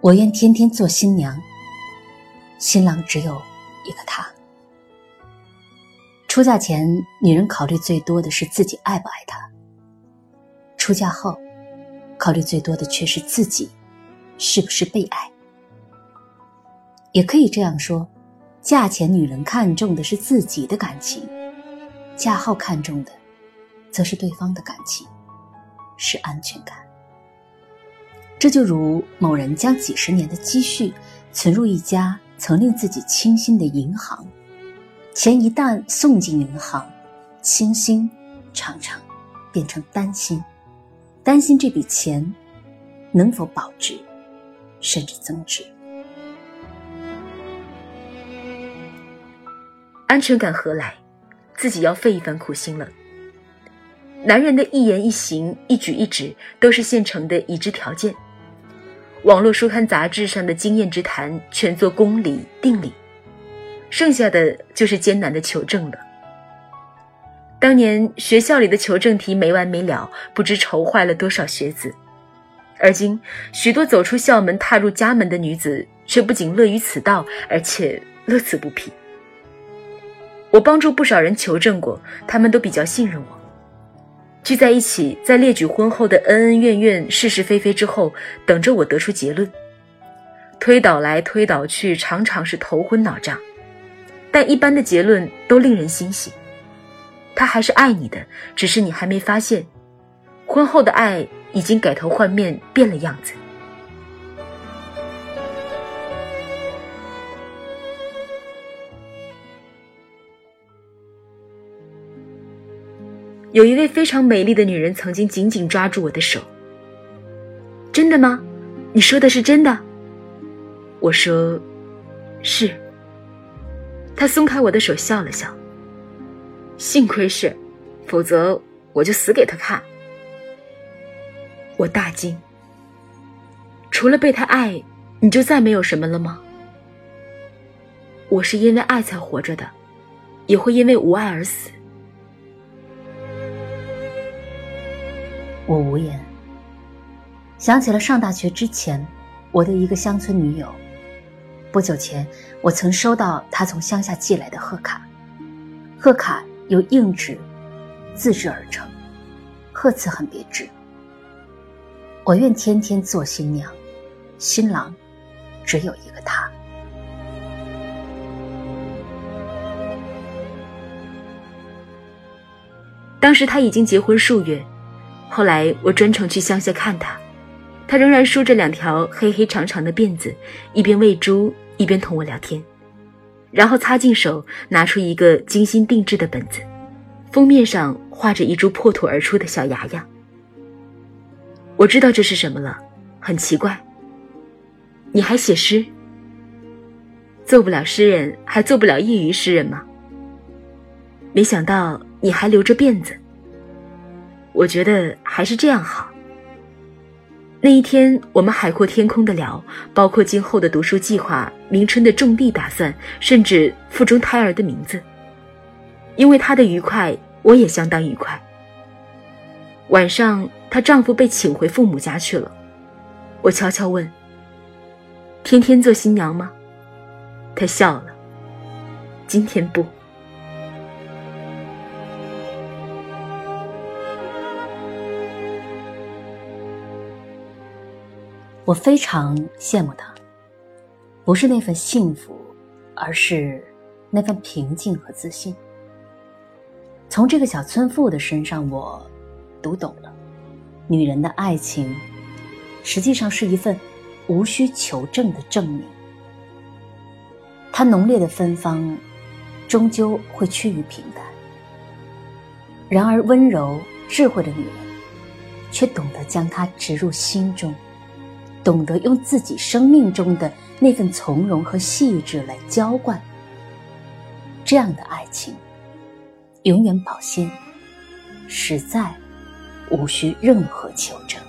我愿天天做新娘，新郎只有一个他。出嫁前，女人考虑最多的是自己爱不爱他；出嫁后，考虑最多的却是自己是不是被爱。也可以这样说，嫁前女人看重的是自己的感情，嫁后看重的，则是对方的感情，是安全感。这就如某人将几十年的积蓄存入一家曾令自己倾心的银行，钱一旦送进银行，倾心常常变成担心，担心这笔钱能否保值，甚至增值。安全感何来？自己要费一番苦心了。男人的一言一行、一举一指都是现成的已知条件。网络书刊杂志上的经验之谈，全做公理定理，剩下的就是艰难的求证了。当年学校里的求证题没完没了，不知愁坏了多少学子。而今许多走出校门、踏入家门的女子，却不仅乐于此道，而且乐此不疲。我帮助不少人求证过，他们都比较信任我。聚在一起，在列举婚后的恩恩怨怨、是是非非之后，等着我得出结论。推导来推导去，常常是头昏脑胀，但一般的结论都令人欣喜。他还是爱你的，只是你还没发现，婚后的爱已经改头换面，变了样子。有一位非常美丽的女人曾经紧紧抓住我的手。真的吗？你说的是真的？我说，是。她松开我的手，笑了笑。幸亏是，否则我就死给他看。我大惊。除了被他爱，你就再没有什么了吗？我是因为爱才活着的，也会因为无爱而死。我无言，想起了上大学之前，我的一个乡村女友。不久前，我曾收到她从乡下寄来的贺卡，贺卡由硬纸自制而成，贺词很别致。我愿天天做新娘，新郎只有一个他。当时他已经结婚数月。后来我专程去乡下看他，他仍然梳着两条黑黑长长的辫子，一边喂猪一边同我聊天，然后擦净手，拿出一个精心定制的本子，封面上画着一株破土而出的小芽芽。我知道这是什么了，很奇怪。你还写诗？做不了诗人，还做不了业余诗人吗？没想到你还留着辫子。我觉得还是这样好。那一天，我们海阔天空的聊，包括今后的读书计划、明春的种地打算，甚至腹中胎儿的名字。因为她的愉快，我也相当愉快。晚上，她丈夫被请回父母家去了。我悄悄问：“天天做新娘吗？”她笑了：“今天不。”我非常羡慕他，不是那份幸福，而是那份平静和自信。从这个小村妇的身上，我读懂了，女人的爱情实际上是一份无需求证的证明。它浓烈的芬芳，终究会趋于平淡。然而，温柔智慧的女人，却懂得将它植入心中。懂得用自己生命中的那份从容和细致来浇灌，这样的爱情永远保鲜，实在无需任何求证。